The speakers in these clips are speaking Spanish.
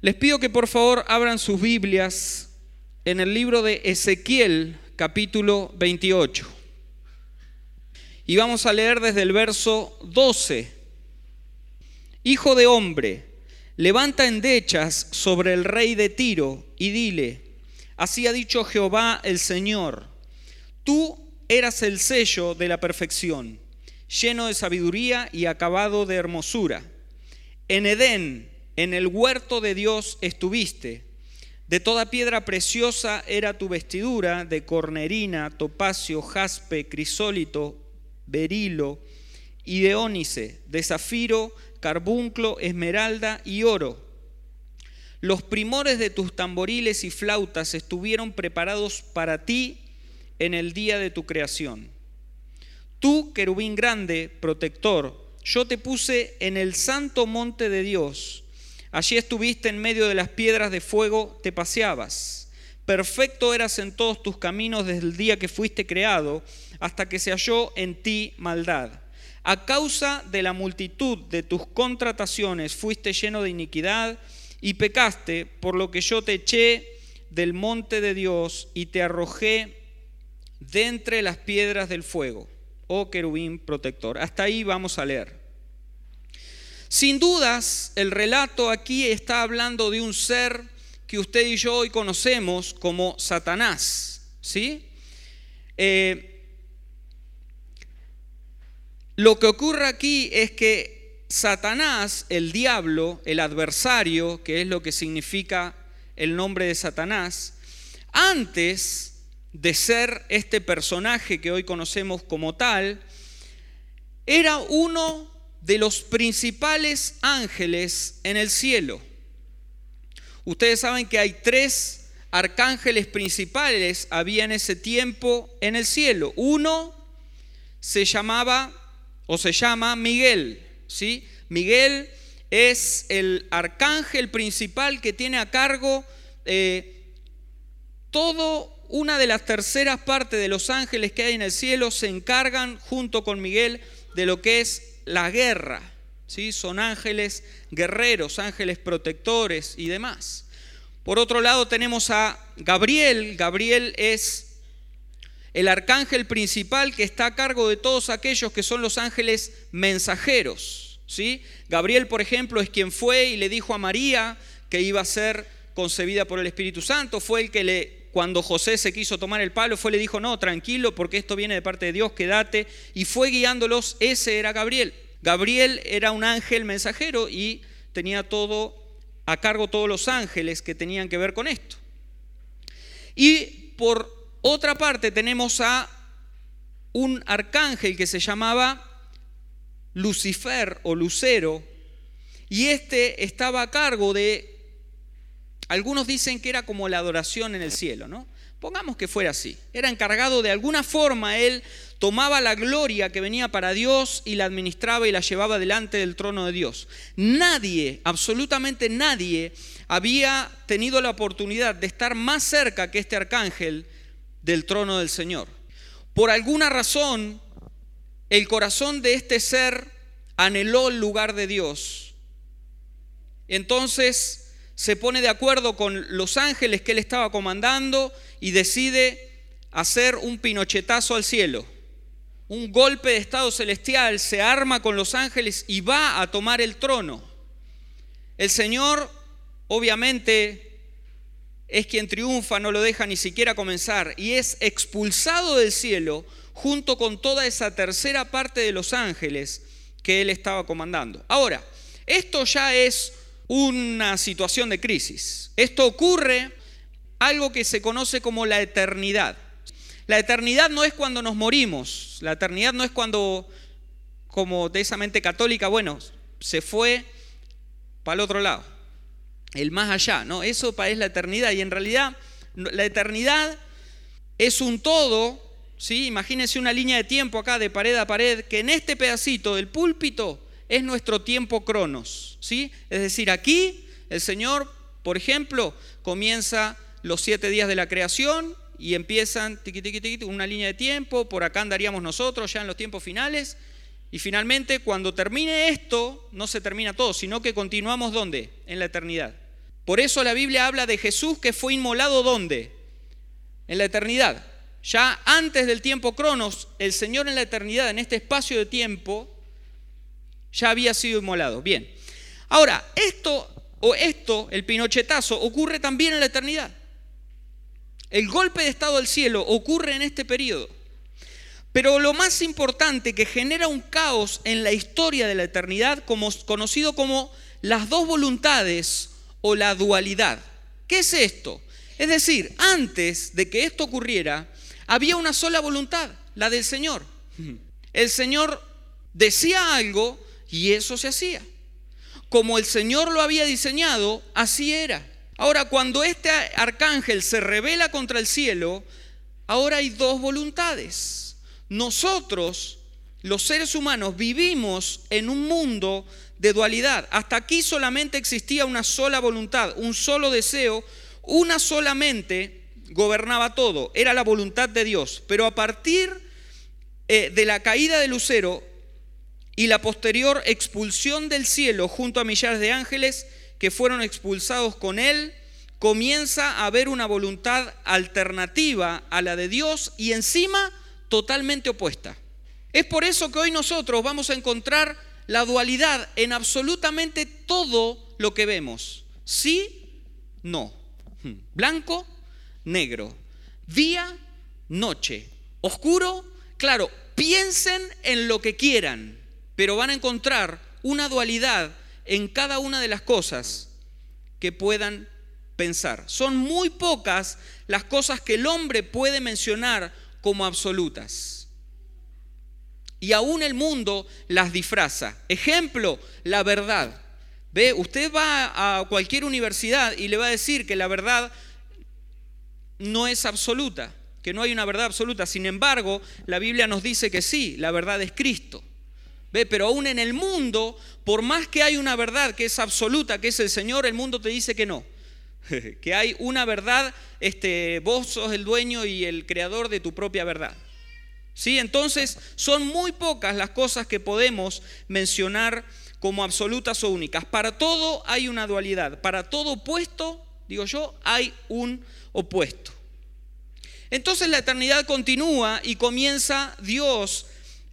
Les pido que por favor abran sus Biblias en el libro de Ezequiel capítulo 28. Y vamos a leer desde el verso 12. Hijo de hombre, levanta endechas sobre el rey de Tiro y dile, así ha dicho Jehová el Señor, tú eras el sello de la perfección, lleno de sabiduría y acabado de hermosura. En Edén, en el huerto de Dios estuviste. De toda piedra preciosa era tu vestidura, de cornerina, topacio, jaspe, crisólito, berilo y de ónice, de zafiro, carbunclo, esmeralda y oro. Los primores de tus tamboriles y flautas estuvieron preparados para ti en el día de tu creación. Tú, querubín grande, protector, yo te puse en el santo monte de Dios. Allí estuviste en medio de las piedras de fuego, te paseabas. Perfecto eras en todos tus caminos desde el día que fuiste creado hasta que se halló en ti maldad. A causa de la multitud de tus contrataciones fuiste lleno de iniquidad y pecaste, por lo que yo te eché del monte de Dios y te arrojé de entre las piedras del fuego, oh querubín protector. Hasta ahí vamos a leer. Sin dudas, el relato aquí está hablando de un ser que usted y yo hoy conocemos como Satanás. ¿sí? Eh, lo que ocurre aquí es que Satanás, el diablo, el adversario, que es lo que significa el nombre de Satanás, antes de ser este personaje que hoy conocemos como tal, era uno de los principales ángeles en el cielo. Ustedes saben que hay tres arcángeles principales había en ese tiempo en el cielo. Uno se llamaba o se llama Miguel, ¿sí? Miguel es el arcángel principal que tiene a cargo eh, todo una de las terceras partes de los ángeles que hay en el cielo se encargan junto con Miguel de lo que es la guerra. ¿sí? Son ángeles guerreros, ángeles protectores y demás. Por otro lado tenemos a Gabriel. Gabriel es el arcángel principal que está a cargo de todos aquellos que son los ángeles mensajeros. ¿sí? Gabriel, por ejemplo, es quien fue y le dijo a María que iba a ser concebida por el Espíritu Santo. Fue el que le cuando José se quiso tomar el palo, fue le dijo, no, tranquilo, porque esto viene de parte de Dios, quédate. Y fue guiándolos, ese era Gabriel. Gabriel era un ángel mensajero y tenía todo a cargo todos los ángeles que tenían que ver con esto. Y por otra parte tenemos a un arcángel que se llamaba Lucifer o Lucero, y este estaba a cargo de algunos dicen que era como la adoración en el cielo, ¿no? Pongamos que fuera así. Era encargado de alguna forma, él tomaba la gloria que venía para Dios y la administraba y la llevaba delante del trono de Dios. Nadie, absolutamente nadie, había tenido la oportunidad de estar más cerca que este arcángel del trono del Señor. Por alguna razón, el corazón de este ser anheló el lugar de Dios. Entonces, se pone de acuerdo con los ángeles que él estaba comandando y decide hacer un pinochetazo al cielo. Un golpe de estado celestial, se arma con los ángeles y va a tomar el trono. El Señor, obviamente, es quien triunfa, no lo deja ni siquiera comenzar, y es expulsado del cielo junto con toda esa tercera parte de los ángeles que él estaba comandando. Ahora, esto ya es una situación de crisis. Esto ocurre algo que se conoce como la eternidad. La eternidad no es cuando nos morimos, la eternidad no es cuando, como de esa mente católica, bueno, se fue para el otro lado, el más allá, ¿no? Eso es la eternidad y en realidad la eternidad es un todo, ¿sí? Imagínense una línea de tiempo acá de pared a pared, que en este pedacito del púlpito es nuestro tiempo cronos, ¿sí? Es decir, aquí el Señor, por ejemplo, comienza los siete días de la creación y empiezan tiqui, tiqui, tiqui, una línea de tiempo, por acá andaríamos nosotros ya en los tiempos finales, y finalmente cuando termine esto, no se termina todo, sino que continuamos ¿dónde? En la eternidad. Por eso la Biblia habla de Jesús que fue inmolado ¿dónde? En la eternidad. Ya antes del tiempo cronos, el Señor en la eternidad, en este espacio de tiempo, ya había sido inmolado. Bien. Ahora, esto o esto, el pinochetazo, ocurre también en la eternidad. El golpe de estado del cielo ocurre en este periodo. Pero lo más importante que genera un caos en la historia de la eternidad, como, conocido como las dos voluntades o la dualidad. ¿Qué es esto? Es decir, antes de que esto ocurriera, había una sola voluntad, la del Señor. El Señor decía algo y eso se hacía. Como el Señor lo había diseñado, así era. Ahora, cuando este arcángel se revela contra el cielo, ahora hay dos voluntades. Nosotros, los seres humanos, vivimos en un mundo de dualidad. Hasta aquí solamente existía una sola voluntad, un solo deseo, una solamente gobernaba todo, era la voluntad de Dios. Pero a partir eh, de la caída de Lucero y la posterior expulsión del cielo junto a millares de ángeles que fueron expulsados con él, comienza a haber una voluntad alternativa a la de Dios y encima totalmente opuesta. Es por eso que hoy nosotros vamos a encontrar la dualidad en absolutamente todo lo que vemos. Sí, no. Blanco, negro. Día, noche. Oscuro, claro, piensen en lo que quieran, pero van a encontrar una dualidad en cada una de las cosas que puedan pensar. Son muy pocas las cosas que el hombre puede mencionar como absolutas y aún el mundo las disfraza. Ejemplo, la verdad. Ve, usted va a cualquier universidad y le va a decir que la verdad no es absoluta, que no hay una verdad absoluta. Sin embargo, la Biblia nos dice que sí, la verdad es Cristo. Ve, pero aún en el mundo, por más que hay una verdad que es absoluta, que es el Señor, el mundo te dice que no. que hay una verdad, este, vos sos el dueño y el creador de tu propia verdad. ¿Sí? Entonces, son muy pocas las cosas que podemos mencionar como absolutas o únicas. Para todo hay una dualidad. Para todo opuesto, digo yo, hay un opuesto. Entonces la eternidad continúa y comienza Dios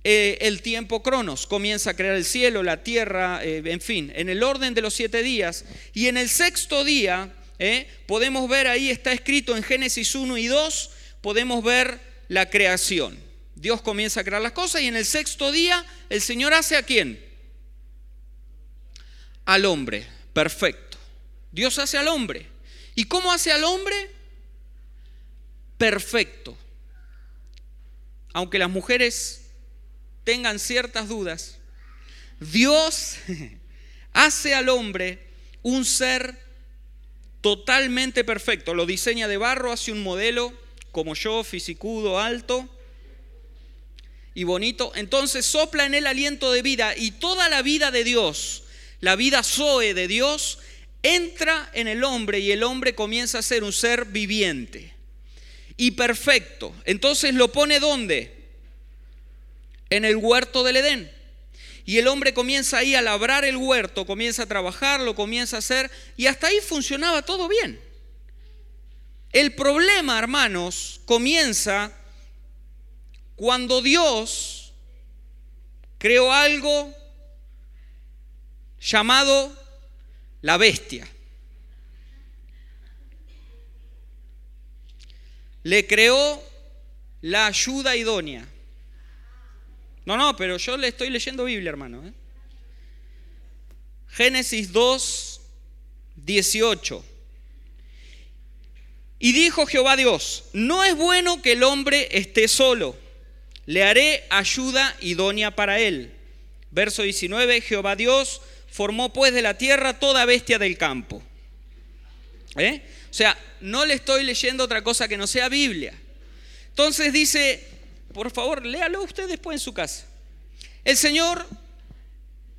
eh, el tiempo cronos. Comienza a crear el cielo, la tierra, eh, en fin, en el orden de los siete días. Y en el sexto día, eh, podemos ver ahí, está escrito en Génesis 1 y 2, podemos ver la creación. Dios comienza a crear las cosas y en el sexto día el Señor hace a quién? Al hombre. Perfecto. Dios hace al hombre. ¿Y cómo hace al hombre? Perfecto. Aunque las mujeres tengan ciertas dudas, Dios hace al hombre un ser totalmente perfecto. Lo diseña de barro, hace un modelo como yo, fisicudo, alto y bonito, entonces sopla en él aliento de vida y toda la vida de Dios, la vida Zoe de Dios, entra en el hombre y el hombre comienza a ser un ser viviente y perfecto. Entonces lo pone ¿dónde? En el huerto del Edén. Y el hombre comienza ahí a labrar el huerto, comienza a trabajar, lo comienza a hacer y hasta ahí funcionaba todo bien. El problema, hermanos, comienza cuando Dios creó algo llamado la bestia. Le creó la ayuda idónea. No, no, pero yo le estoy leyendo Biblia, hermano. ¿eh? Génesis 2, 18. Y dijo Jehová Dios, no es bueno que el hombre esté solo le haré ayuda idónea para él. Verso 19, Jehová Dios formó pues de la tierra toda bestia del campo. ¿Eh? O sea, no le estoy leyendo otra cosa que no sea Biblia. Entonces dice, por favor, léalo usted después en su casa. El Señor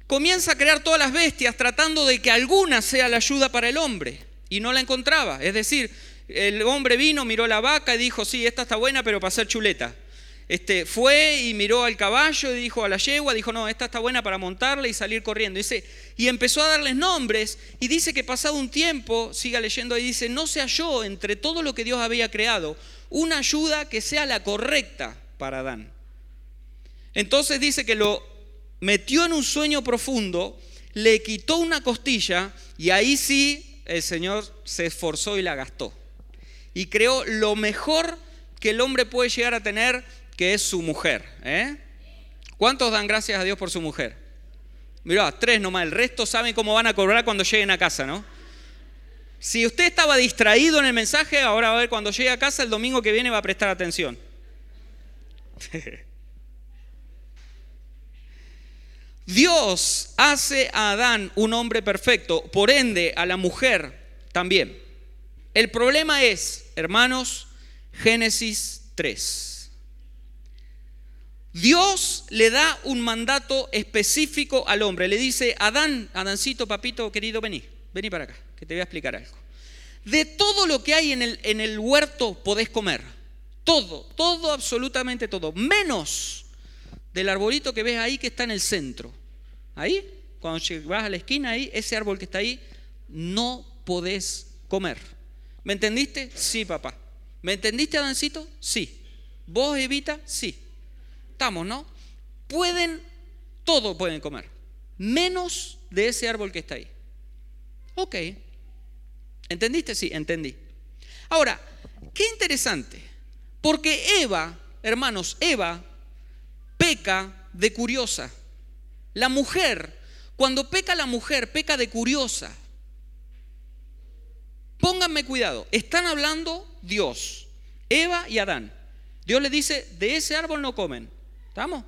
comienza a crear todas las bestias tratando de que alguna sea la ayuda para el hombre y no la encontraba. Es decir, el hombre vino, miró la vaca y dijo, sí, esta está buena, pero para hacer chuleta. Este, fue y miró al caballo y dijo a la yegua, dijo, no, esta está buena para montarla y salir corriendo. Dice, y empezó a darles nombres y dice que pasado un tiempo, siga leyendo ahí, dice, no se halló entre todo lo que Dios había creado una ayuda que sea la correcta para Adán. Entonces dice que lo metió en un sueño profundo, le quitó una costilla y ahí sí el Señor se esforzó y la gastó. Y creó lo mejor que el hombre puede llegar a tener que es su mujer. ¿eh? ¿Cuántos dan gracias a Dios por su mujer? Mirá, tres nomás, el resto saben cómo van a cobrar cuando lleguen a casa, ¿no? Si usted estaba distraído en el mensaje, ahora va a ver cuando llegue a casa el domingo que viene va a prestar atención. Dios hace a Adán un hombre perfecto, por ende a la mujer también. El problema es, hermanos, Génesis 3. Dios le da un mandato específico al hombre. Le dice, Adán, Adancito, papito, querido, vení, vení para acá, que te voy a explicar algo. De todo lo que hay en el, en el huerto podés comer. Todo, todo, absolutamente todo. Menos del arbolito que ves ahí que está en el centro. Ahí, cuando vas a la esquina ahí, ese árbol que está ahí, no podés comer. ¿Me entendiste? Sí, papá. ¿Me entendiste, Adancito? Sí. ¿Vos, Evita? Sí. Estamos, ¿no? Pueden, todo pueden comer, menos de ese árbol que está ahí. Ok. ¿Entendiste? Sí, entendí. Ahora, qué interesante, porque Eva, hermanos, Eva peca de curiosa. La mujer, cuando peca la mujer, peca de curiosa. Pónganme cuidado, están hablando Dios, Eva y Adán. Dios le dice, de ese árbol no comen. ¿Estamos?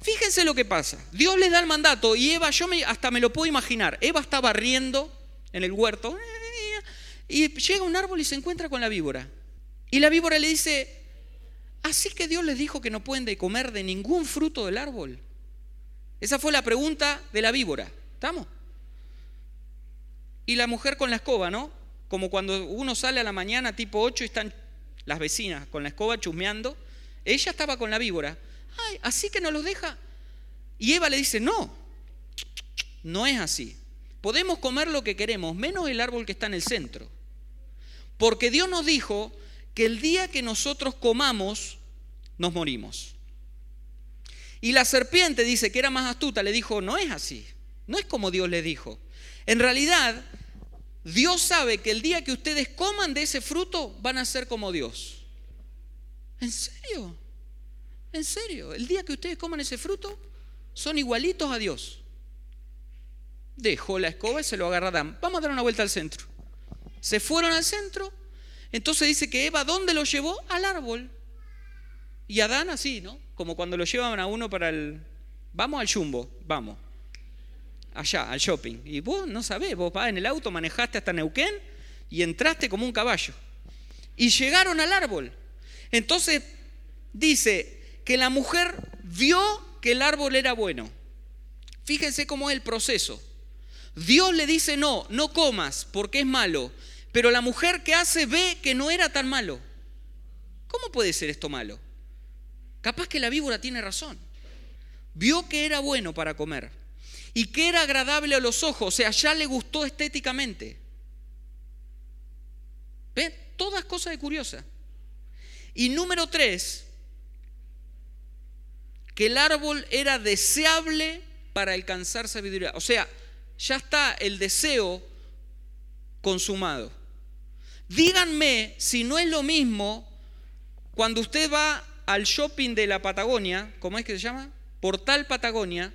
Fíjense lo que pasa. Dios les da el mandato y Eva, yo me, hasta me lo puedo imaginar. Eva está barriendo en el huerto y llega un árbol y se encuentra con la víbora. Y la víbora le dice, así que Dios les dijo que no pueden de comer de ningún fruto del árbol. Esa fue la pregunta de la víbora. ¿Estamos? Y la mujer con la escoba, ¿no? Como cuando uno sale a la mañana tipo 8 y están las vecinas con la escoba chusmeando. Ella estaba con la víbora. Ay, así que no los deja. Y Eva le dice, no, no es así. Podemos comer lo que queremos, menos el árbol que está en el centro. Porque Dios nos dijo que el día que nosotros comamos, nos morimos. Y la serpiente dice que era más astuta, le dijo, no es así, no es como Dios le dijo. En realidad, Dios sabe que el día que ustedes coman de ese fruto, van a ser como Dios. ¿En serio? En serio, el día que ustedes coman ese fruto, son igualitos a Dios. Dejó la escoba y se lo agarra Adán. Vamos a dar una vuelta al centro. Se fueron al centro. Entonces dice que Eva, ¿dónde lo llevó? Al árbol. Y Adán así, ¿no? Como cuando lo llevan a uno para el... Vamos al jumbo, vamos. Allá, al shopping. Y vos no sabés, vos vas en el auto, manejaste hasta Neuquén y entraste como un caballo. Y llegaron al árbol. Entonces dice, que la mujer vio que el árbol era bueno. Fíjense cómo es el proceso. Dios le dice no, no comas porque es malo. Pero la mujer que hace ve que no era tan malo. ¿Cómo puede ser esto malo? Capaz que la víbora tiene razón. Vio que era bueno para comer y que era agradable a los ojos, o sea, ya le gustó estéticamente. ¿Ven? Todas cosas de curiosa. Y número tres, que el árbol era deseable para alcanzar sabiduría. O sea, ya está el deseo consumado. Díganme si no es lo mismo cuando usted va al shopping de la Patagonia, ¿cómo es que se llama? Portal Patagonia,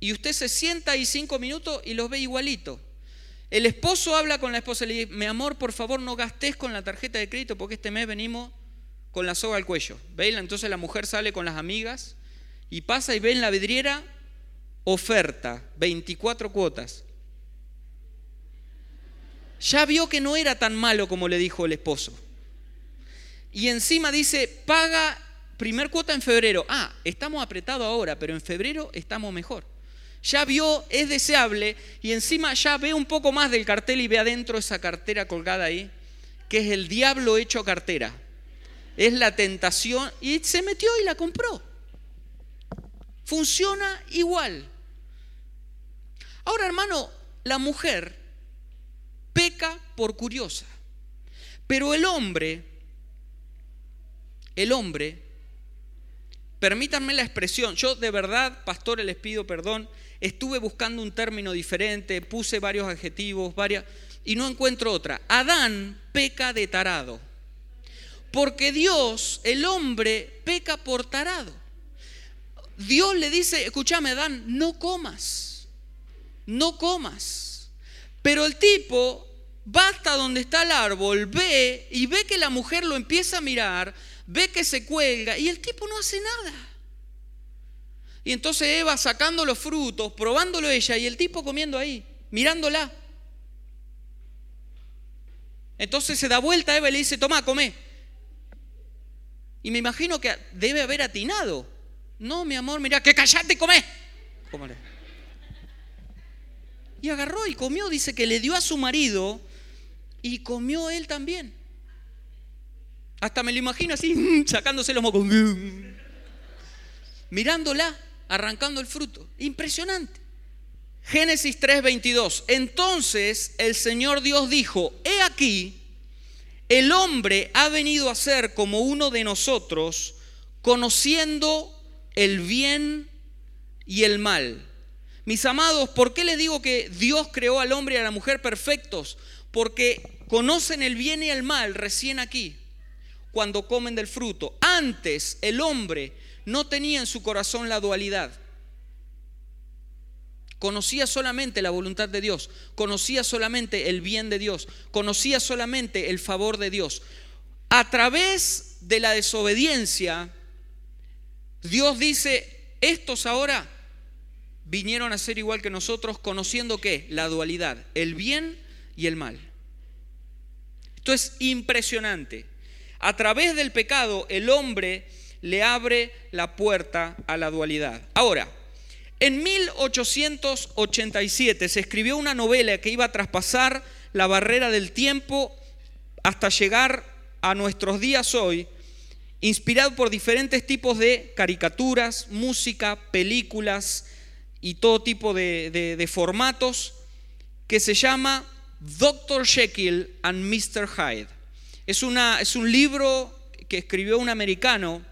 y usted se sienta ahí cinco minutos y los ve igualito. El esposo habla con la esposa y le dice, mi amor, por favor no gastes con la tarjeta de crédito porque este mes venimos con la soga al cuello. ¿Veis? Entonces la mujer sale con las amigas y pasa y ve en la vidriera oferta, 24 cuotas. Ya vio que no era tan malo como le dijo el esposo. Y encima dice, paga primer cuota en febrero. Ah, estamos apretados ahora, pero en febrero estamos mejor. Ya vio, es deseable y encima ya ve un poco más del cartel y ve adentro esa cartera colgada ahí, que es el diablo hecho cartera. es la tentación y se metió y la compró. Funciona igual. Ahora, hermano, la mujer peca por curiosa, pero el hombre, el hombre, permítanme la expresión, yo de verdad, pastores, les pido perdón, estuve buscando un término diferente, puse varios adjetivos, varias, y no encuentro otra. Adán peca de tarado. Porque Dios, el hombre, peca por tarado. Dios le dice, escúchame Adán, no comas, no comas. Pero el tipo va hasta donde está el árbol, ve y ve que la mujer lo empieza a mirar, ve que se cuelga y el tipo no hace nada. Y entonces Eva sacando los frutos, probándolo ella y el tipo comiendo ahí, mirándola. Entonces se da vuelta a Eva y le dice, toma, come. Y me imagino que debe haber atinado. No, mi amor, mira, que callate y come. Y agarró y comió, dice que le dio a su marido y comió él también. Hasta me lo imagino así, sacándose los mocos. Mirándola arrancando el fruto. Impresionante. Génesis 3:22. Entonces el Señor Dios dijo, he aquí, el hombre ha venido a ser como uno de nosotros, conociendo el bien y el mal. Mis amados, ¿por qué les digo que Dios creó al hombre y a la mujer perfectos? Porque conocen el bien y el mal recién aquí, cuando comen del fruto. Antes el hombre no tenía en su corazón la dualidad. Conocía solamente la voluntad de Dios, conocía solamente el bien de Dios, conocía solamente el favor de Dios. A través de la desobediencia, Dios dice, estos ahora vinieron a ser igual que nosotros, conociendo qué? La dualidad, el bien y el mal. Esto es impresionante. A través del pecado, el hombre le abre la puerta a la dualidad. Ahora, en 1887 se escribió una novela que iba a traspasar la barrera del tiempo hasta llegar a nuestros días hoy, inspirado por diferentes tipos de caricaturas, música, películas y todo tipo de, formatos, que se llama Dr. Jekyll and Mr. Hyde. Es, un libro que escribió un americano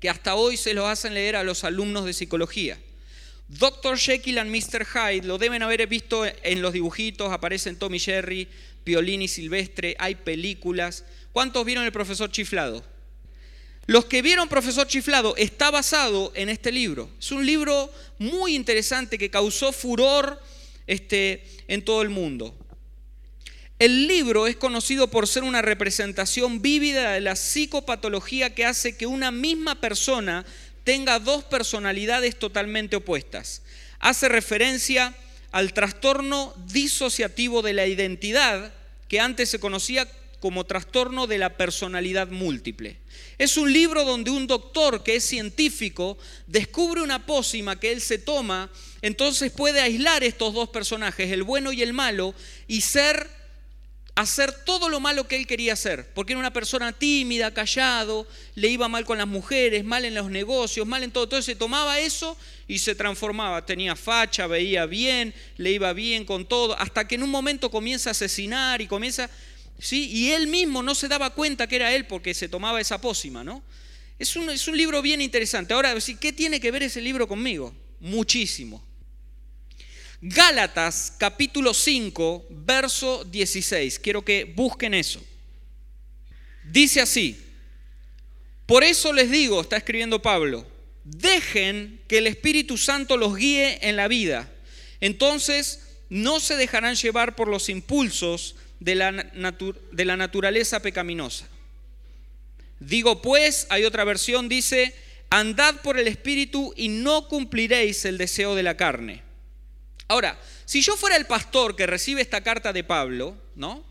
que hasta hoy se lo hacen leer a los alumnos de psicología. Dr. Jekyll and Mr. Hyde lo deben haber visto en los dibujitos, aparecen Tommy Jerry, Piolín y Silvestre, hay películas. ¿Cuántos vieron el profesor chiflado? Los que vieron Profesor Chiflado está basado en este libro. Es un libro muy interesante que causó furor este, en todo el mundo. El libro es conocido por ser una representación vívida de la psicopatología que hace que una misma persona tenga dos personalidades totalmente opuestas. Hace referencia al trastorno disociativo de la identidad que antes se conocía como trastorno de la personalidad múltiple. Es un libro donde un doctor que es científico descubre una pócima que él se toma, entonces puede aislar estos dos personajes, el bueno y el malo, y ser hacer todo lo malo que él quería hacer, porque era una persona tímida, callado, le iba mal con las mujeres, mal en los negocios, mal en todo. Entonces se tomaba eso y se transformaba, tenía facha, veía bien, le iba bien con todo, hasta que en un momento comienza a asesinar y comienza, ¿sí? Y él mismo no se daba cuenta que era él porque se tomaba esa pócima, ¿no? Es un, es un libro bien interesante. Ahora, ¿qué tiene que ver ese libro conmigo? Muchísimo. Gálatas capítulo 5, verso 16. Quiero que busquen eso. Dice así, por eso les digo, está escribiendo Pablo, dejen que el Espíritu Santo los guíe en la vida. Entonces no se dejarán llevar por los impulsos de la, de la naturaleza pecaminosa. Digo pues, hay otra versión, dice, andad por el Espíritu y no cumpliréis el deseo de la carne Ahora, si yo fuera el pastor que recibe esta carta de Pablo, ¿no?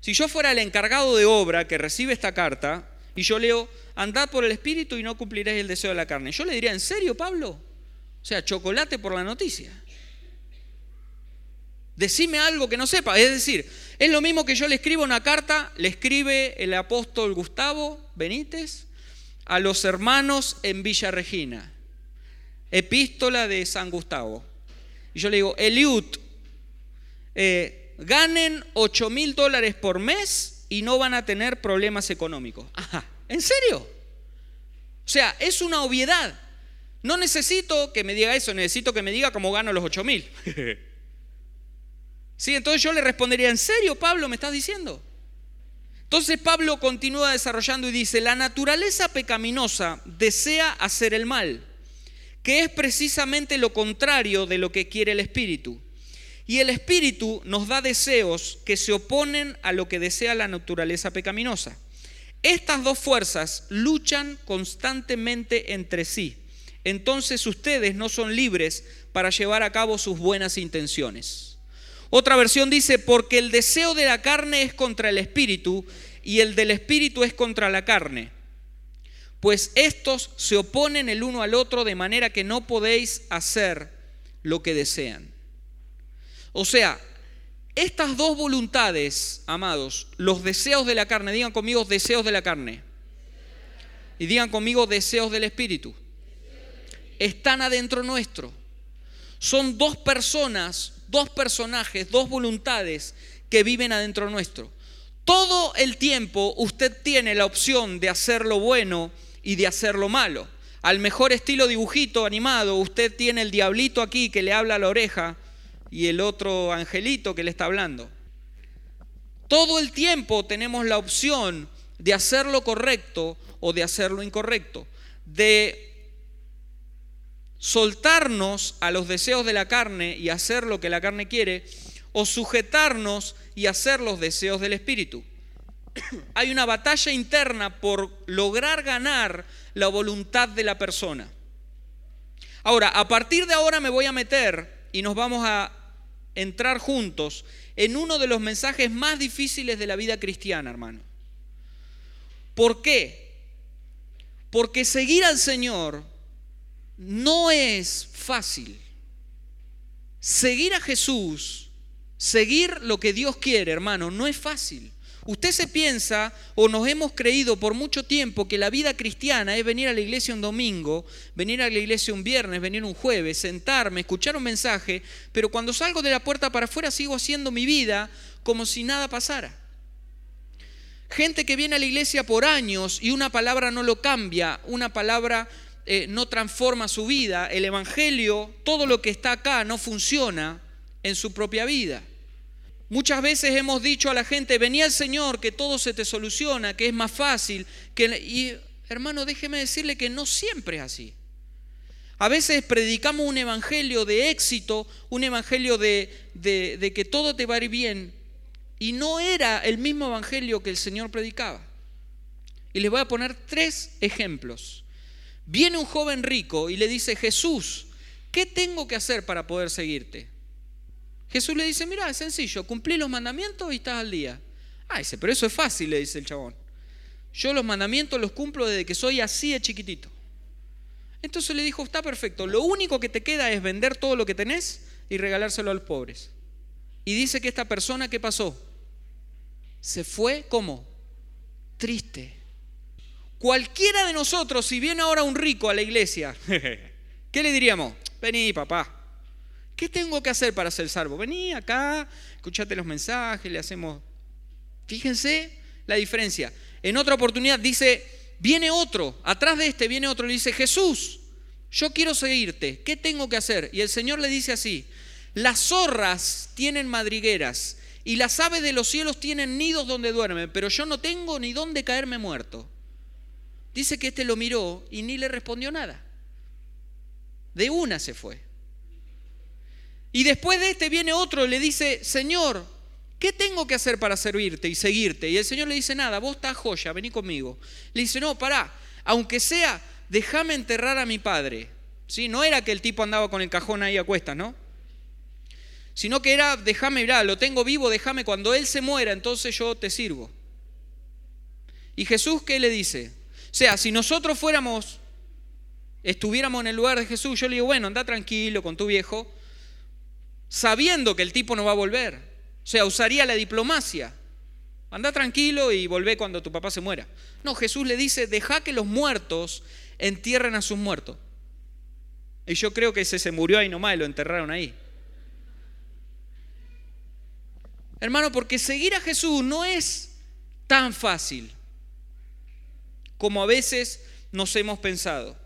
Si yo fuera el encargado de obra que recibe esta carta y yo leo, andad por el Espíritu y no cumpliréis el deseo de la carne, yo le diría, ¿en serio, Pablo? O sea, chocolate por la noticia. Decime algo que no sepa. Es decir, Es lo mismo que yo le escribo una carta, le escribe el apóstol Gustavo Benítez a los hermanos en Villa Regina. Epístola de San Gustavo. Y yo le digo, Eliud, eh, ganen 8 mil dólares por mes y no van a tener problemas económicos. Ajá, ¿en serio? O sea, es una obviedad. No necesito que me diga eso, necesito que me diga cómo gano los 8 mil. sí, entonces yo le respondería, ¿en serio, Pablo, me estás diciendo? Entonces Pablo continúa desarrollando y dice, la naturaleza pecaminosa desea hacer el mal, que es precisamente lo contrario de lo que quiere el espíritu. Y el espíritu nos da deseos que se oponen a lo que desea la naturaleza pecaminosa. Estas dos fuerzas luchan constantemente entre sí. Entonces ustedes no son libres para llevar a cabo sus buenas intenciones. Otra versión dice, porque el deseo de la carne es contra el espíritu y el del espíritu es contra la carne. Pues estos se oponen el uno al otro de manera que no podéis hacer lo que desean. O sea, estas dos voluntades, amados, los deseos de la carne, digan conmigo deseos de la carne. Y digan conmigo deseos del Espíritu. Están adentro nuestro. Son dos personas, dos personajes, dos voluntades que viven adentro nuestro. Todo el tiempo usted tiene la opción de hacer lo bueno y de hacer lo malo. Al mejor estilo dibujito animado, usted tiene el diablito aquí que le habla a la oreja y el otro angelito que le está hablando. Todo el tiempo tenemos la opción de hacer lo correcto o de hacer lo incorrecto, de soltarnos a los deseos de la carne y hacer lo que la carne quiere, o sujetarnos y hacer los deseos del espíritu. Hay una batalla interna por lograr ganar la voluntad de la persona. Ahora, a partir de ahora me voy a meter y nos vamos a entrar juntos en uno de los mensajes más difíciles de la vida cristiana, hermano. ¿Por qué? Porque seguir al Señor no es fácil. Seguir a Jesús, seguir lo que Dios quiere, hermano, no es fácil. Usted se piensa o nos hemos creído por mucho tiempo que la vida cristiana es venir a la iglesia un domingo, venir a la iglesia un viernes, venir un jueves, sentarme, escuchar un mensaje, pero cuando salgo de la puerta para afuera sigo haciendo mi vida como si nada pasara. Gente que viene a la iglesia por años y una palabra no lo cambia, una palabra eh, no transforma su vida, el Evangelio, todo lo que está acá no funciona en su propia vida. Muchas veces hemos dicho a la gente, venía el Señor, que todo se te soluciona, que es más fácil. Que... Y hermano, déjeme decirle que no siempre es así. A veces predicamos un evangelio de éxito, un evangelio de, de, que todo te va a ir bien, y no era el mismo evangelio que el Señor predicaba. Y les voy a poner tres ejemplos. Viene un joven rico y le dice, Jesús, ¿qué tengo que hacer para poder seguirte? Jesús le dice, mira, es sencillo, cumplí los mandamientos y estás al día. Ah, dice, pero eso es fácil, le dice el chabón. Yo los mandamientos los cumplo desde que soy así de chiquitito. Entonces le dijo, está perfecto, lo único que te queda es vender todo lo que tenés y regalárselo a los pobres. Y dice que esta persona, ¿qué pasó? Se fue como triste. Cualquiera de nosotros, si viene ahora un rico a la iglesia, ¿qué le diríamos? Vení, papá, ¿Qué tengo que hacer para ser salvo? Vení acá, escuchate los mensajes, le hacemos... Fíjense la diferencia. En otra oportunidad dice, viene otro, atrás de este viene otro, le dice, Jesús, yo quiero seguirte, ¿qué tengo que hacer? Y el Señor le dice así, las zorras tienen madrigueras y las aves de los cielos tienen nidos donde duermen, pero yo no tengo ni dónde caerme muerto. Dice que este lo miró y ni le respondió nada. De una se fue. Y después de este viene otro y le dice, Señor, ¿qué tengo que hacer para servirte y seguirte? Y el Señor le dice, nada, vos estás joya, vení conmigo. Le dice, no, pará, aunque sea, déjame enterrar a mi padre. ¿Sí? No era que el tipo andaba con el cajón ahí a cuestas, ¿no? Sino que era, déjame, mirá, lo tengo vivo, déjame, cuando él se muera, entonces yo te sirvo. ¿Y Jesús qué le dice? O sea, si nosotros fuéramos, estuviéramos en el lugar de Jesús, yo le digo, bueno, anda tranquilo con tu viejo, sabiendo que el tipo no va a volver. sea, usaría la diplomacia. Anda tranquilo y volvé cuando tu papá se muera. No, Jesús le dice, deja que los muertos entierren a sus muertos. Y yo creo que ese se murió ahí nomás y lo enterraron ahí. Hermano, porque seguir a Jesús no es tan fácil como a veces nos hemos pensado.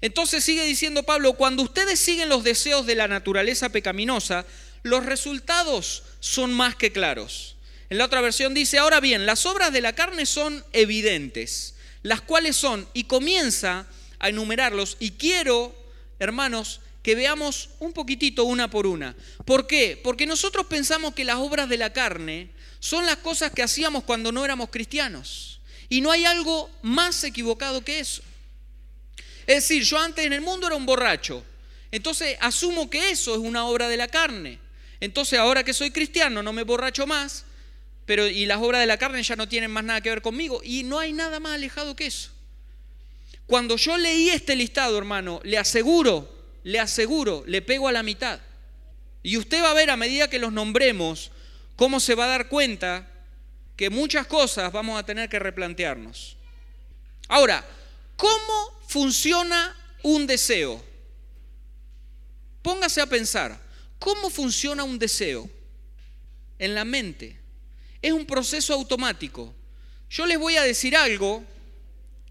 Entonces sigue diciendo Pablo, cuando ustedes siguen los deseos de la naturaleza pecaminosa, los resultados son más que claros. En la otra versión dice, ahora bien, las obras de la carne son evidentes, las cuales son, y comienza a enumerarlos, y quiero, hermanos, que veamos un poquitito una por una. ¿Por qué? Porque nosotros pensamos que las obras de la carne son las cosas que hacíamos cuando no éramos cristianos. Y no hay algo más equivocado que eso. Es decir, yo antes en el mundo era un borracho. Entonces asumo que eso es una obra de la carne. Entonces ahora que soy cristiano no me borracho más, pero y las obras de la carne ya no tienen más nada que ver conmigo y no hay nada más alejado que eso. Cuando yo leí este listado, hermano, le aseguro, le aseguro, le pego a la mitad. Y usted va a ver a medida que los nombremos cómo se va a dar cuenta que muchas cosas vamos a tener que replantearnos. Ahora, ¿cómo funciona un deseo? Póngase a pensar, ¿cómo funciona un deseo en la mente? Es un proceso automático. Yo les voy a decir algo,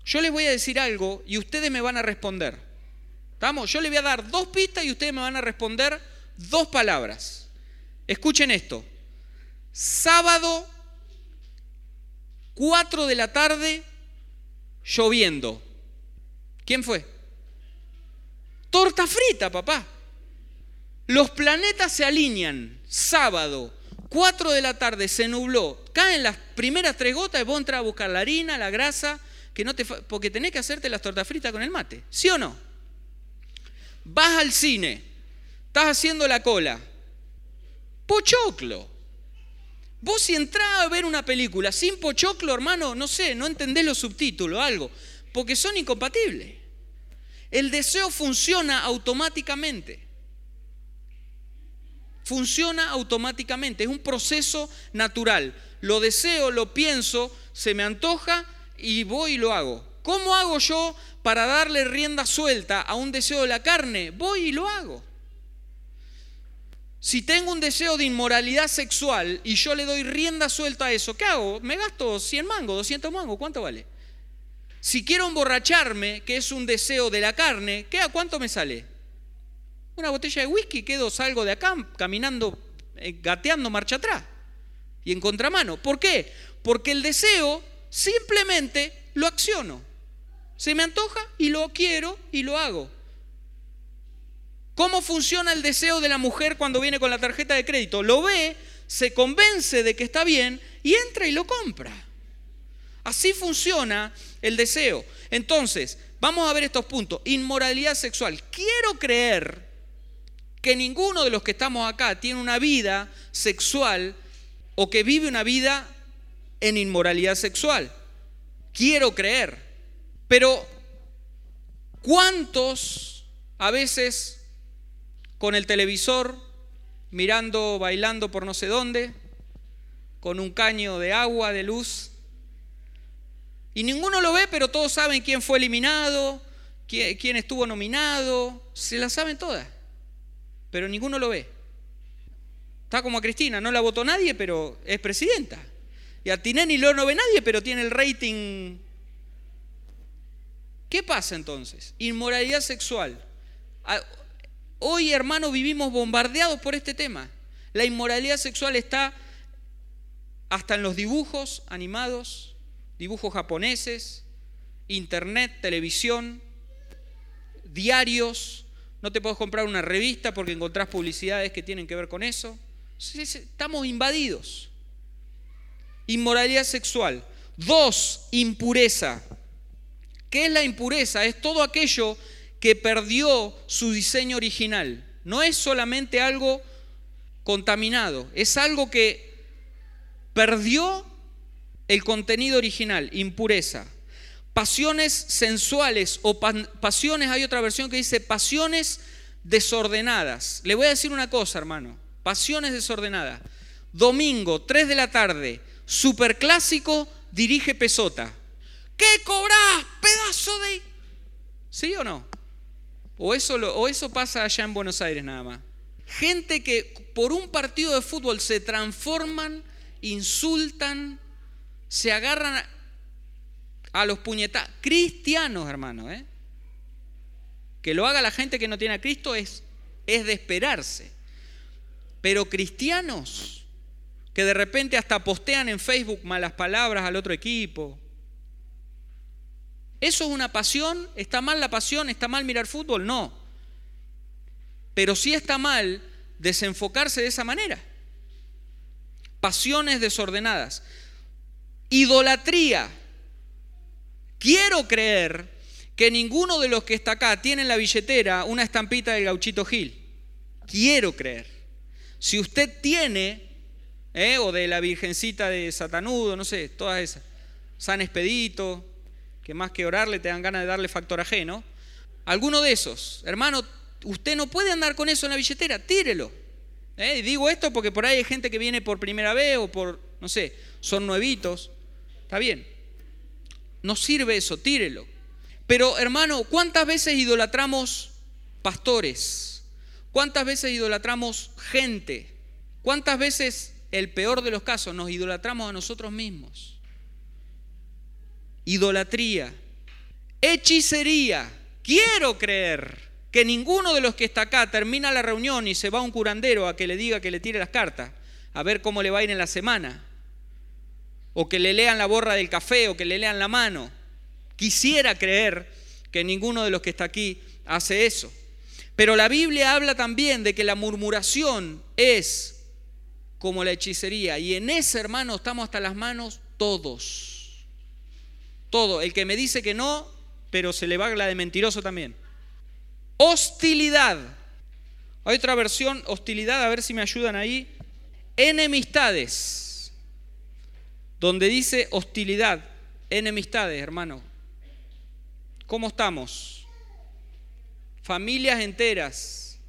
yo les voy a decir algo y ustedes me van a responder. ¿Estamos? Yo les voy a dar dos pistas y ustedes me van a responder dos palabras. Escuchen esto. Sábado, 4 de la tarde, lloviendo. ¿Quién fue? Torta frita, papá. Los planetas se alinean. Sábado, 4 de la tarde se nubló, caen las primeras tres gotas y vos entras a buscar la harina, la grasa, que no te porque tenés que hacerte las tortas fritas con el mate, ¿sí o no? Vas al cine, estás haciendo la cola, pochoclo. Vos si entrás a ver una película sin pochoclo, hermano, no sé, no entendés los subtítulos, algo, porque son incompatibles. El deseo funciona automáticamente funciona automáticamente, es un proceso natural. Lo deseo, lo pienso, se me antoja y voy y lo hago. ¿Cómo hago yo para darle rienda suelta a un deseo de la carne? Voy y lo hago. Si tengo un deseo de inmoralidad sexual y yo le doy rienda suelta a eso, ¿qué hago? Me gasto 100 mangos, 200 mangos, ¿cuánto vale? Si quiero emborracharme, que es un deseo de la carne, ¿qué, ¿a cuánto me sale? una botella de whisky, quedo, salgo de acá caminando, eh, gateando marcha atrás y en contramano. ¿Por qué? Porque el deseo simplemente lo acciono. Se me antoja y lo quiero y lo hago. ¿Cómo funciona el deseo de la mujer cuando viene con la tarjeta de crédito? Lo ve, se convence de que está bien y entra y lo compra. Así funciona el deseo. Entonces, vamos a ver estos puntos. Inmoralidad sexual. Quiero creer que ninguno de los que estamos acá tiene una vida sexual o que vive una vida en inmoralidad sexual. Quiero creer. Pero, ¿cuántos a veces con el televisor, mirando, bailando por no sé dónde, con un caño de agua, de luz, y ninguno lo ve, pero todos saben quién fue eliminado, quién, estuvo nominado, se la saben todas pero ninguno lo ve. Está como a Cristina, no la votó nadie, pero es presidenta. Y a Tineni lo no ve nadie, pero tiene el rating. ¿Qué pasa entonces? Inmoralidad sexual. Hoy, hermano, vivimos bombardeados por este tema. La inmoralidad sexual está hasta en los dibujos animados, dibujos japoneses, internet, televisión, diarios, no te puedes comprar una revista porque encontrás publicidades que tienen que ver con eso. Estamos invadidos. Inmoralidad sexual. Dos, impureza. ¿Qué es la impureza? Es todo aquello que perdió su diseño original. No es solamente algo contaminado, es algo que perdió el contenido original, impureza pasiones sensuales o pasiones, hay otra versión que dice pasiones desordenadas. Le voy a decir una cosa, hermano, pasiones desordenadas. Domingo, 3 de la tarde, superclásico, dirige Pesota. ¿Qué cobrás, pedazo de... ¿Sí o no? O eso, o eso pasa allá en Buenos Aires nada más. Gente que por un partido de fútbol se transforman, insultan, se agarran a, los puñetazos. Cristianos, hermanos, ¿eh? Que lo haga la gente que no tiene a Cristo es, es de esperarse. Pero cristianos que de repente hasta postean en Facebook malas palabras al otro equipo. ¿Eso es una pasión? ¿Está mal la pasión? ¿Está mal mirar fútbol? No. Pero sí está mal desenfocarse de esa manera. Pasiones desordenadas. Idolatría. Quiero creer que ninguno de los que está acá tiene en la billetera una estampita del gauchito Gil. Quiero creer. Si usted tiene, eh, o de la Virgencita de Satanudo, no sé, todas esas, San Expedito, que más que orarle te dan ganas de darle factor ajeno, alguno de esos, hermano, usted no puede andar con eso en la billetera, tírelo. Eh, y digo esto porque por ahí hay gente que viene por primera vez o por, no sé, son nuevitos. Está bien. No sirve eso, tírelo. Pero hermano, ¿cuántas veces idolatramos pastores? ¿Cuántas veces idolatramos gente? ¿Cuántas veces, el peor de los casos, nos idolatramos a nosotros mismos? Idolatría, hechicería. Quiero creer que ninguno de los que está acá termina la reunión y se va a un curandero a que le diga que le tire las cartas, a ver cómo le va a ir en la semana, o que le lean la borra del café, o que le lean la mano. Quisiera creer que ninguno de los que está aquí hace eso. Pero la Biblia habla también de que la murmuración es como la hechicería. Y en ese, hermano, estamos hasta las manos todos. Todo. El que me dice que no, pero se le va la de mentiroso también. Hostilidad. Hay otra versión, hostilidad, a ver si me ayudan ahí. Enemistades. Donde dice hostilidad, enemistades, hermano. ¿Cómo estamos? Familias enteras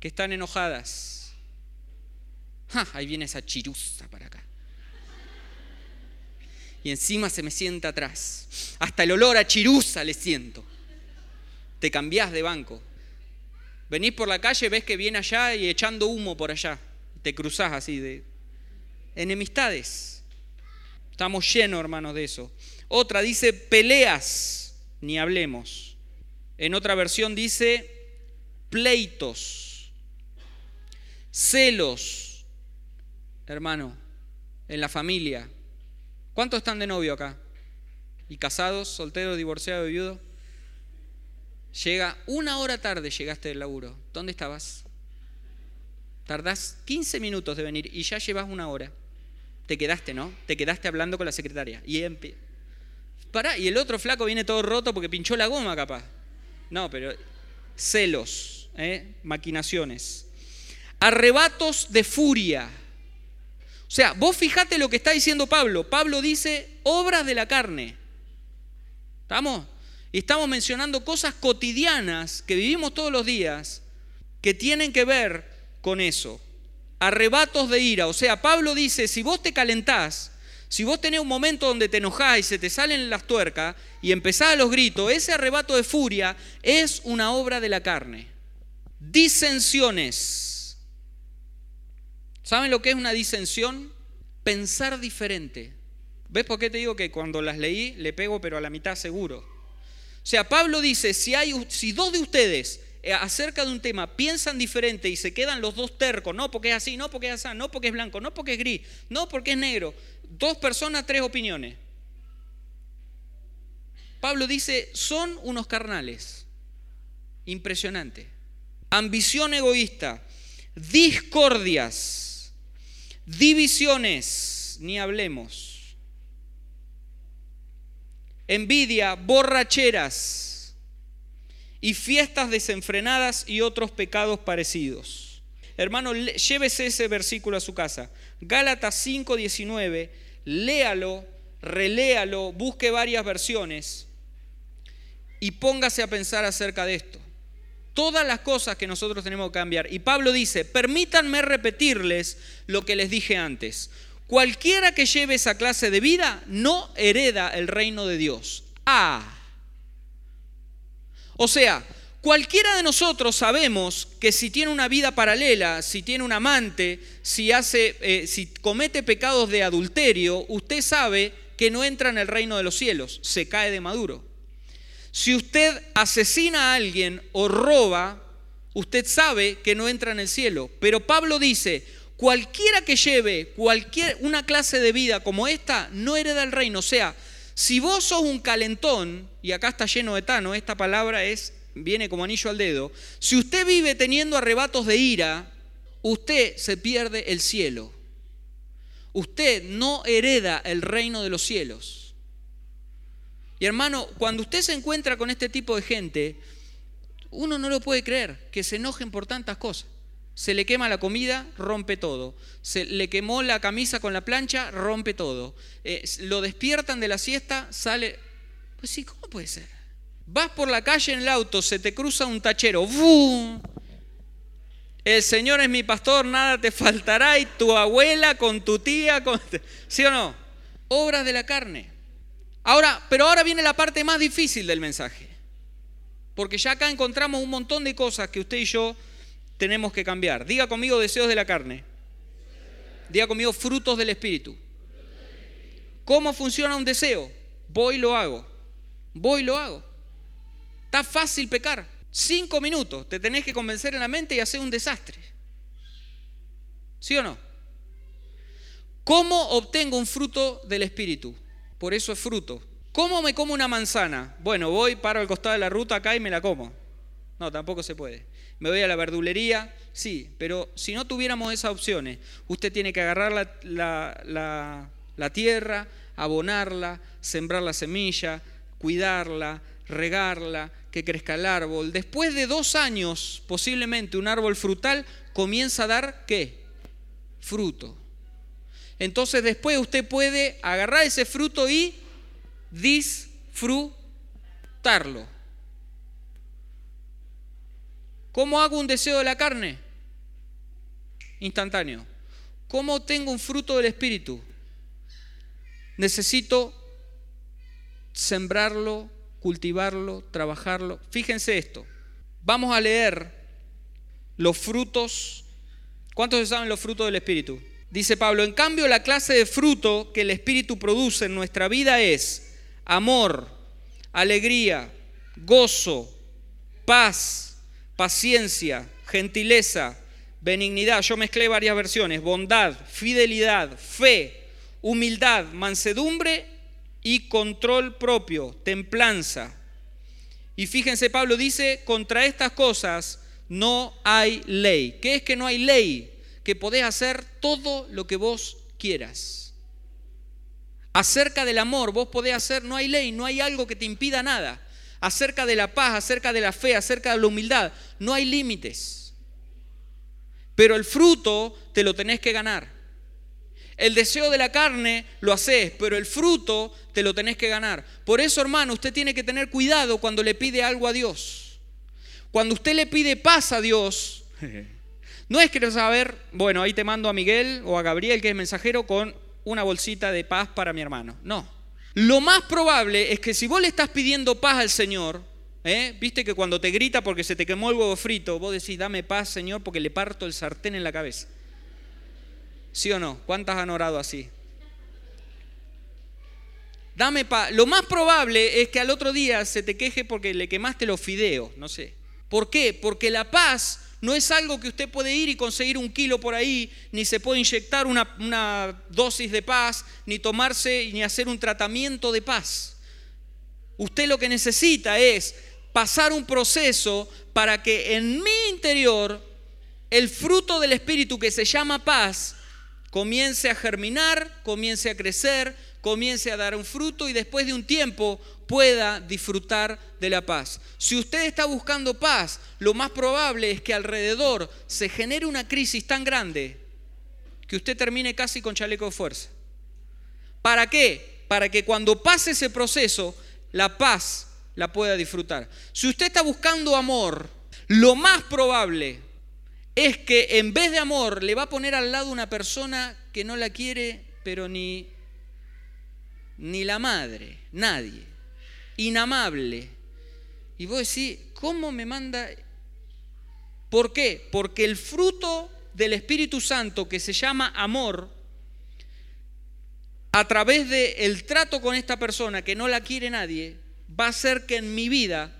que están enojadas. ahí viene esa chiruza para acá. Y encima se me sienta atrás. Hasta el olor a chiruza le siento. Te cambiás de banco. Venís por la calle, ves que viene allá y echando humo por allá. Te cruzás así de enemistades. Estamos llenos, hermanos, de eso. Otra dice peleas ni hablemos. En otra versión dice pleitos, celos, hermano, en la familia. ¿Cuántos están de novio acá? ¿Y casados, solteros, divorciados, viudos? Llega una hora tarde, llegaste del laburo. ¿Dónde estabas? Tardás 15 minutos de venir y ya llevas una hora. Te quedaste, ¿no? Te quedaste hablando con la secretaria. Y y el otro flaco viene todo roto porque pinchó la goma capaz. No, pero celos, ¿eh? maquinaciones. Arrebatos de furia. O sea, vos fijate lo que está diciendo Pablo. Pablo dice obras de la carne. ¿Estamos? Y estamos mencionando cosas cotidianas que vivimos todos los días que tienen que ver con eso. Arrebatos de ira. O sea, Pablo dice, si vos te calentás, si vos tenés un momento donde te enojás y se te salen las tuercas y empezás a los gritos, ese arrebato de furia es una obra de la carne. Disensiones. ¿Saben lo que es una disensión? Pensar diferente. ¿Ves por qué te digo que cuando las leí le pego pero a la mitad seguro? O sea, Pablo dice, si, hay, si dos de ustedes acerca de un tema piensan diferente y se quedan los dos tercos, no porque es así, no porque es así, no porque es blanco, no porque es gris, no porque es negro, dos personas, tres opiniones. Pablo dice, son unos carnales. Impresionante. Ambición egoísta, discordias, divisiones, ni hablemos. Envidia, borracheras y fiestas desenfrenadas y otros pecados parecidos. Hermano, llévese ese versículo a su casa. Gálatas 5:19, léalo, reléalo, busque varias versiones y póngase a pensar acerca de esto. Todas las cosas que nosotros tenemos que cambiar. Y Pablo dice, permítanme repetirles lo que les dije antes. Cualquiera que lleve esa clase de vida no hereda el reino de Dios. Ah. O sea, cualquiera de nosotros sabemos que si tiene una vida paralela, si tiene un amante, si hace, eh, si comete pecados de adulterio, usted sabe que no entra en el reino de los cielos, se cae de maduro. Si usted asesina a alguien o roba, usted sabe que no entra en el cielo. Pero Pablo dice, cualquiera que lleve cualquier una clase de vida como esta no hereda el reino. O sea, si vos sos un calentón, y acá está lleno de tano, esta palabra es viene como anillo al dedo. Si usted vive teniendo arrebatos de ira, usted se pierde el cielo. Usted no hereda el reino de los cielos. Y hermano, cuando usted se encuentra con este tipo de gente, uno no lo puede creer, que se enojen por tantas cosas. Se le quema la comida, rompe todo. Se le quemó la camisa con la plancha, rompe todo. Eh, lo despiertan de la siesta, sale... Pues sí, ¿cómo puede ser? Vas por la calle en el auto, se te cruza un tachero. ¡Bum! El Señor es mi pastor, nada te faltará. Y tu abuela con tu tía. ¿sí o no? Obras de la carne. Ahora, pero ahora viene la parte más difícil del mensaje. Porque ya acá encontramos un montón de cosas que usted y yo tenemos que cambiar. Diga conmigo deseos de la carne. Diga conmigo frutos del espíritu. ¿Cómo funciona un deseo? Voy y lo hago. Voy y lo hago. Está fácil pecar. Cinco minutos. Te tenés que convencer en la mente y hacer un desastre. ¿Sí o no? ¿Cómo obtengo un fruto del espíritu? por eso es fruto. ¿Cómo me como una manzana? Bueno, voy, paro al costado de la ruta acá y me la como. No, tampoco se puede. Me voy a la verdulería, sí, pero si no tuviéramos esas opciones, usted tiene que agarrar la, la tierra, abonarla, sembrar la semilla, cuidarla, regarla, que crezca el árbol. Después de dos años, posiblemente un árbol frutal comienza a dar qué? Fruto. Entonces después usted puede agarrar ese fruto y disfrutarlo. ¿Cómo hago un deseo de la carne? Instantáneo. ¿Cómo tengo un fruto del Espíritu? Necesito sembrarlo, cultivarlo, trabajarlo. Fíjense esto. Vamos a leer los frutos. ¿Cuántos saben los frutos del Espíritu? Dice Pablo, en cambio la clase de fruto que el Espíritu produce en nuestra vida es amor, alegría, gozo, paz, paciencia, gentileza, benignidad. Yo mezclé varias versiones, bondad, fidelidad, fe, humildad, mansedumbre y control propio, templanza. Y fíjense, Pablo dice, contra estas cosas no hay ley. ¿Qué es que no hay ley? que podés hacer todo lo que vos quieras. Acerca del amor, vos podés hacer, no hay ley, no hay algo que te impida nada. Acerca de la paz, acerca de la fe, acerca de la humildad, no hay límites. Pero el fruto te lo tenés que ganar. El deseo de la carne lo haces, pero el fruto te lo tenés que ganar. Por eso, hermano, usted tiene que tener cuidado cuando le pide algo a Dios. Cuando usted le pide paz a Dios, No es que saber, bueno, ahí te mando a Miguel o a Gabriel, que es mensajero, con una bolsita de paz para mi hermano. No. Lo más probable es que si vos le estás pidiendo paz al Señor, ¿eh? viste que cuando te grita porque se te quemó el huevo frito, vos decís, dame paz, Señor, porque le parto el sartén en la cabeza. ¿Sí o no? ¿Cuántas han orado así? Dame paz. Lo más probable es que al otro día se te queje porque le quemaste los fideos, no sé. ¿Por qué? Porque la paz no es algo que usted puede ir y conseguir un kilo por ahí, ni se puede inyectar una, dosis de paz, ni tomarse ni hacer un tratamiento de paz. Usted lo que necesita es pasar un proceso para que en mi interior el fruto del Espíritu que se llama paz comience a germinar, comience a crecer, comience a dar un fruto y después de un tiempo pueda disfrutar de la paz. Si usted está buscando paz, lo más probable es que alrededor se genere una crisis tan grande que usted termine casi con chaleco de fuerza. ¿Para qué? Para que cuando pase ese proceso, la paz la pueda disfrutar. Si usted está buscando amor, lo más probable es que en vez de amor le va a poner al lado una persona que no la quiere, pero ni, ni la madre, nadie, inamable. Y vos decís, ¿cómo me manda? ¿Por qué? Porque el fruto del Espíritu Santo que se llama amor, a través del el trato con esta persona que no la quiere nadie, va a hacer que en mi vida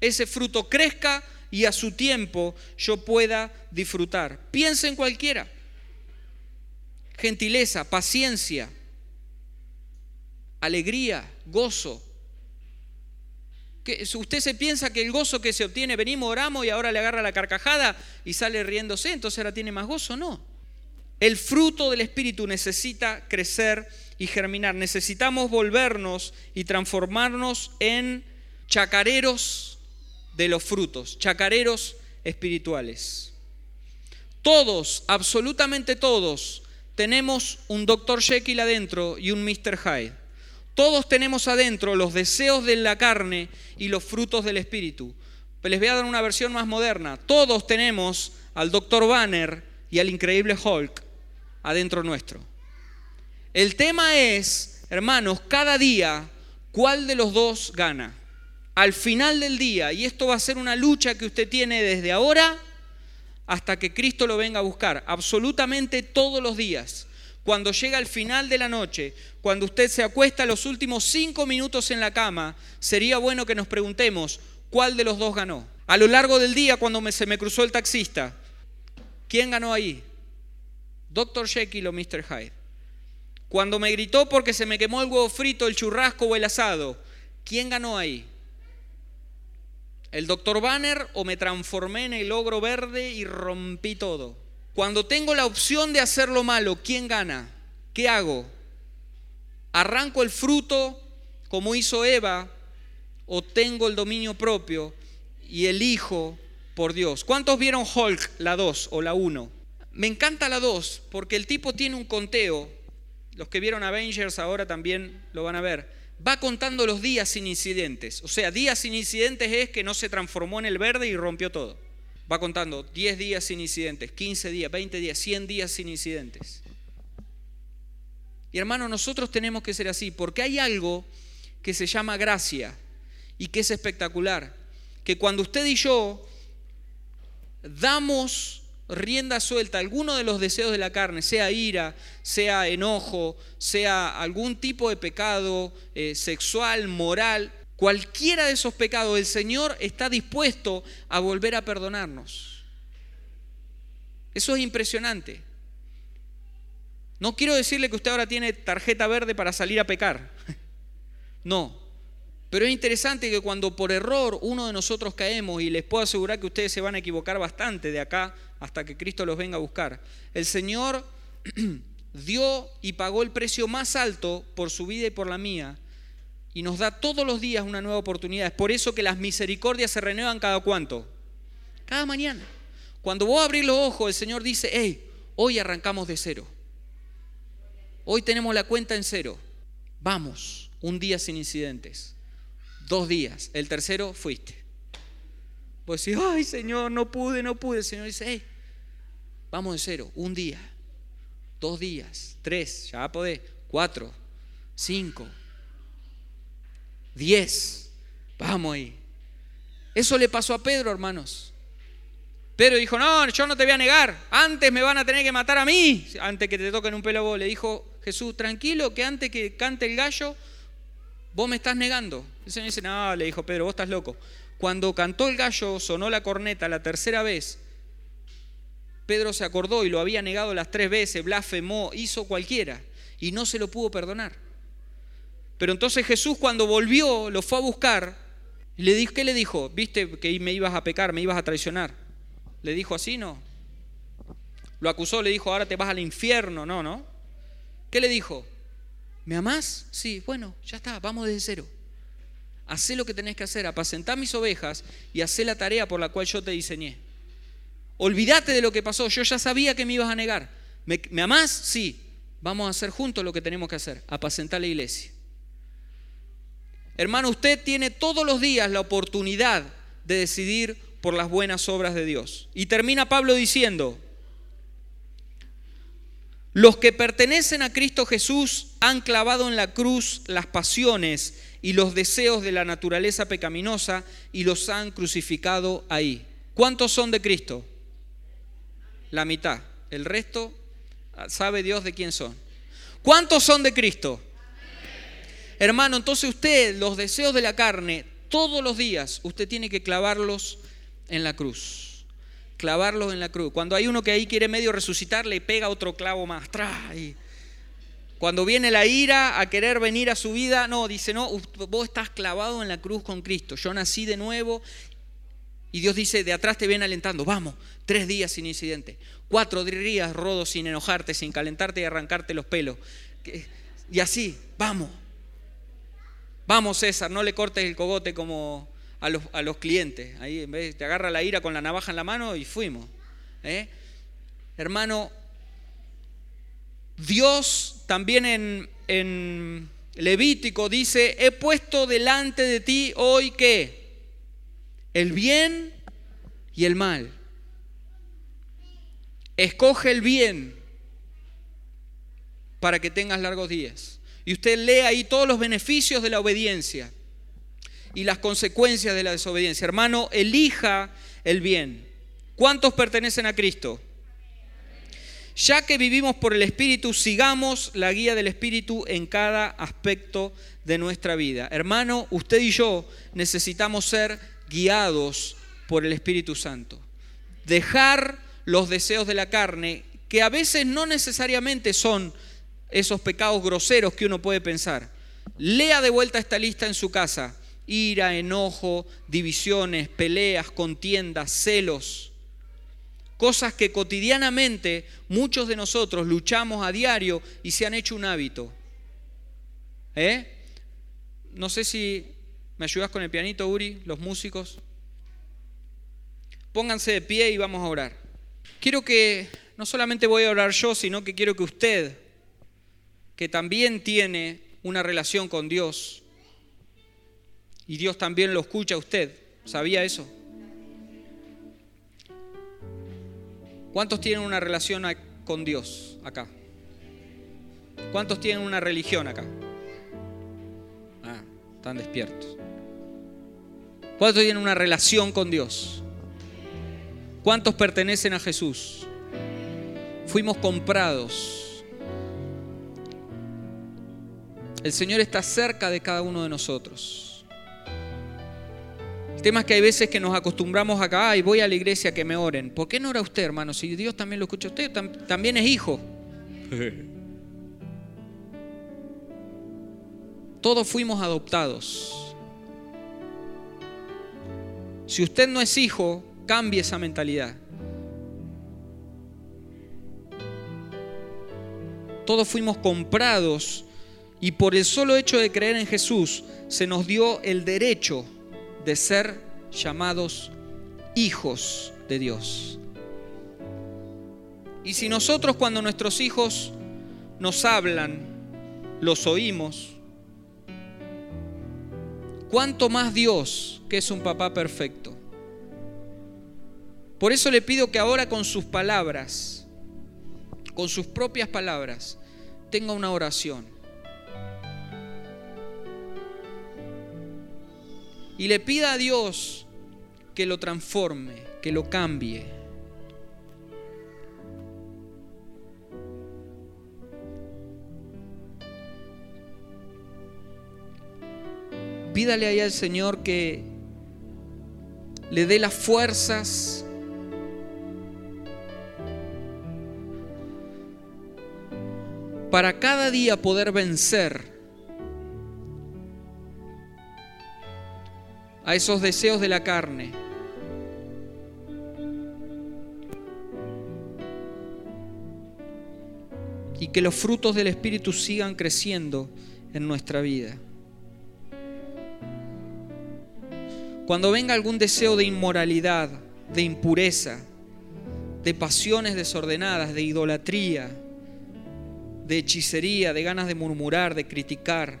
ese fruto crezca y a su tiempo yo pueda disfrutar. Piensa en cualquiera. Gentileza, paciencia, alegría, gozo. Que usted se piensa que el gozo que se obtiene, venimos, oramos y ahora le agarra la carcajada y sale riéndose, entonces ahora tiene más gozo, no. El fruto del Espíritu necesita crecer y germinar. Necesitamos volvernos y transformarnos en chacareros de los frutos, chacareros espirituales. Todos, absolutamente todos, tenemos un Dr. Jekyll adentro y un Mr. Hyde. Todos tenemos adentro los deseos de la carne y los frutos del Espíritu. Les voy a dar una versión más moderna. Todos tenemos al Dr. Banner y al increíble Hulk adentro nuestro. El tema es, hermanos, cada día, ¿cuál de los dos gana? Al final del día, y esto va a ser una lucha que usted tiene desde ahora hasta que Cristo lo venga a buscar, absolutamente todos los días. Cuando llega el final de la noche, cuando usted se acuesta los últimos cinco minutos en la cama, sería bueno que nos preguntemos, ¿cuál de los dos ganó? A lo largo del día, cuando se me cruzó el taxista, ¿quién ganó ahí? Dr. Jekyll o Mr. Hyde. Cuando me gritó porque se me quemó el huevo frito, el churrasco o el asado, ¿quién ganó ahí? ¿El Dr. Banner o me transformé en el ogro verde y rompí todo? Cuando tengo la opción de hacer lo malo, ¿quién gana? ¿Qué hago? ¿Arranco el fruto como hizo Eva o tengo el dominio propio y elijo por Dios? ¿Cuántos vieron Hulk, la 2 o la 1? Me encanta la 2 porque el tipo tiene un conteo. Los que vieron Avengers ahora también lo van a ver. Va contando los días sin incidentes. O sea, días sin incidentes es que no se transformó en el verde y rompió todo. Va contando 10 días sin incidentes, 15 días, 20 días, 100 días sin incidentes. Y hermano, nosotros tenemos que ser así porque hay algo que se llama gracia y que es espectacular. Que cuando usted y yo damos rienda suelta alguno de los deseos de la carne, sea ira, sea enojo, sea algún tipo de pecado eh, sexual, moral, cualquiera de esos pecados, el Señor está dispuesto a volver a perdonarnos. Eso es impresionante. No quiero decirle que usted ahora tiene tarjeta verde para salir a pecar. No, pero es interesante que cuando por error uno de nosotros caemos, y les puedo asegurar que ustedes se van a equivocar bastante de acá hasta que Cristo los venga a buscar, el Señor dio y pagó el precio más alto por su vida y por la mía, y nos da todos los días una nueva oportunidad. Es por eso que las misericordias se renuevan cada cuánto. Cada mañana. Cuando vos abrís los ojos, el Señor dice, hey, hoy arrancamos de cero. Hoy tenemos la cuenta en cero. Vamos, un día sin incidentes dos días. El tercero fuiste. Pues decís, ay Señor, no pude, no pude. El Señor dice, hey, vamos de cero, un día, dos días, tres, ya podés, cuatro, cinco, diez. Vamos ahí. Eso le pasó a Pedro, hermanos. Pedro dijo, no, yo no te voy a negar, antes me van a tener que matar a mí, antes que te toquen un pelo vos. Le dijo Jesús, tranquilo, que antes que cante el gallo, vos me estás negando. El Señor dice, no, le dijo Pedro, vos estás loco. Cuando cantó el gallo, sonó la corneta la tercera vez, Pedro se acordó y lo había negado las tres veces, blasfemó, hizo cualquiera y no se lo pudo perdonar. Pero entonces Jesús cuando volvió, lo fue a buscar, le dijo, ¿qué le dijo? ¿Viste que me ibas a pecar, me ibas a traicionar? ¿Le dijo así? No. Lo acusó, le dijo, ahora te vas al infierno. No, no. ¿Qué le dijo? ¿Me amás? Sí, bueno, ya está, vamos desde cero. Hacé lo que tenés que hacer, apacentar mis ovejas y hacé la tarea por la cual yo te diseñé. Olvídate de lo que pasó, yo ya sabía que me ibas a negar. ¿Me, ¿me amás? Sí. Vamos a hacer juntos lo que tenemos que hacer, apacentar la iglesia. Hermano, usted tiene todos los días la oportunidad de decidir por las buenas obras de Dios. Y termina Pablo diciendo, los que pertenecen a Cristo Jesús han clavado en la cruz las pasiones y los deseos de la naturaleza pecaminosa y los han crucificado ahí. ¿Cuántos son de Cristo? La mitad. El resto sabe Dios de quién son. ¿Cuántos son de Cristo? Hermano, entonces usted los deseos de la carne, todos los días, usted tiene que clavarlos en la cruz. Clavarlos en la cruz. Cuando hay uno que ahí quiere medio resucitar, le pega otro clavo más. Trae. Cuando viene la ira a querer venir a su vida, no, dice, no, vos estás clavado en la cruz con Cristo. Yo nací de nuevo y Dios dice, de atrás te viene alentando, vamos, tres días sin incidente, cuatro días rodo sin enojarte, sin calentarte y arrancarte los pelos. Y así, vamos. Vamos César, no le cortes el cogote como a los, clientes. Ahí en vez te agarra la ira con la navaja en la mano y fuimos. ¿eh? Hermano, Dios también en, en Levítico dice, he puesto delante de ti hoy que el bien y el mal. Escoge el bien para que tengas largos días. Y usted lee ahí todos los beneficios de la obediencia y las consecuencias de la desobediencia. Hermano, elija el bien. ¿Cuántos pertenecen a Cristo? Ya que vivimos por el Espíritu, sigamos la guía del Espíritu en cada aspecto de nuestra vida. Hermano, usted y yo necesitamos ser guiados por el Espíritu Santo. Dejar los deseos de la carne, que a veces no necesariamente son esos pecados groseros que uno puede pensar. Lea de vuelta esta lista en su casa. Ira, enojo, divisiones, peleas, contiendas, celos. Cosas que cotidianamente muchos de nosotros luchamos a diario y se han hecho un hábito. ¿Eh? No sé si ¿Me ayudas con el pianito, Uri? Los músicos. Pónganse de pie y vamos a orar. Quiero que, no solamente voy a orar yo, sino que quiero que usted, que también tiene una relación con Dios, y Dios también lo escucha a usted, ¿sabía eso? ¿Cuántos tienen una relación con Dios acá? ¿Cuántos tienen una religión acá? Ah, están despiertos. ¿Cuántos tienen una relación con Dios? ¿Cuántos pertenecen a Jesús? Fuimos comprados. El Señor está cerca de cada uno de nosotros. El tema es que hay veces que nos acostumbramos acá y voy a la iglesia que me oren. ¿Por qué no ora usted, hermano? Si Dios también lo escucha usted, también es hijo. Todos fuimos adoptados. Si usted no es hijo, cambie esa mentalidad. Todos fuimos comprados y por el solo hecho de creer en Jesús se nos dio el derecho de ser llamados hijos de Dios. Y si nosotros cuando nuestros hijos nos hablan, los oímos, ¿cuánto más Dios que es un papá perfecto. Por eso le pido que ahora con sus palabras, con sus propias palabras, tenga una oración. Y le pida a Dios que lo transforme, que lo cambie. Pídale ahí al Señor que le dé las fuerzas para cada día poder vencer a esos deseos de la carne. Y que los frutos del Espíritu sigan creciendo en nuestra vida. Cuando venga algún deseo de inmoralidad, de impureza, de pasiones desordenadas, de idolatría, de hechicería, de ganas de murmurar, de criticar,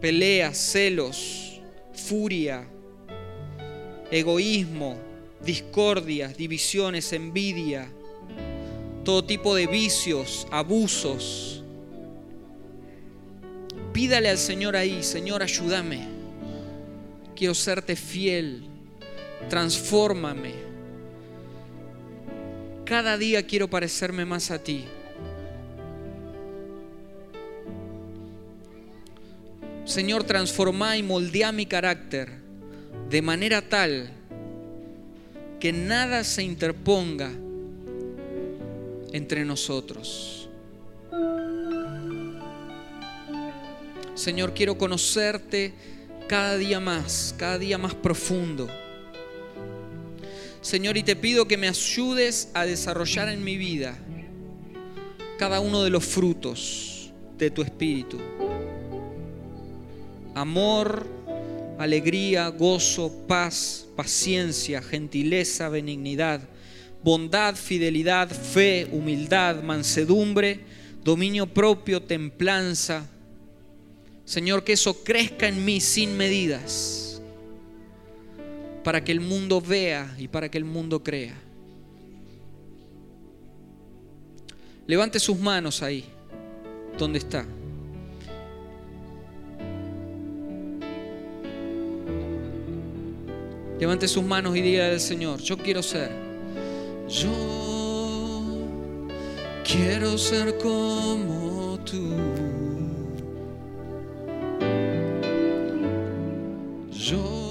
peleas, celos, furia, egoísmo, discordias, divisiones, envidia, todo tipo de vicios, abusos. Pídale al Señor ahí, Señor, ayúdame. Quiero serte fiel. Transfórmame. Cada día quiero parecerme más a ti. Señor, transforma y moldea mi carácter de manera tal que nada se interponga entre nosotros. Señor, quiero conocerte cada día más, cada día más profundo. Señor, y te pido que me ayudes a desarrollar en mi vida cada uno de los frutos de tu espíritu. Amor, alegría, gozo, paz, paciencia, gentileza, benignidad, bondad, fidelidad, fe, humildad, mansedumbre, dominio propio, templanza. Señor, que eso crezca en mí sin medidas, para que el mundo vea y para que el mundo crea. Levante sus manos ahí, donde está. Levante sus manos y diga al Señor, yo quiero ser. Yo quiero ser como tú. Yo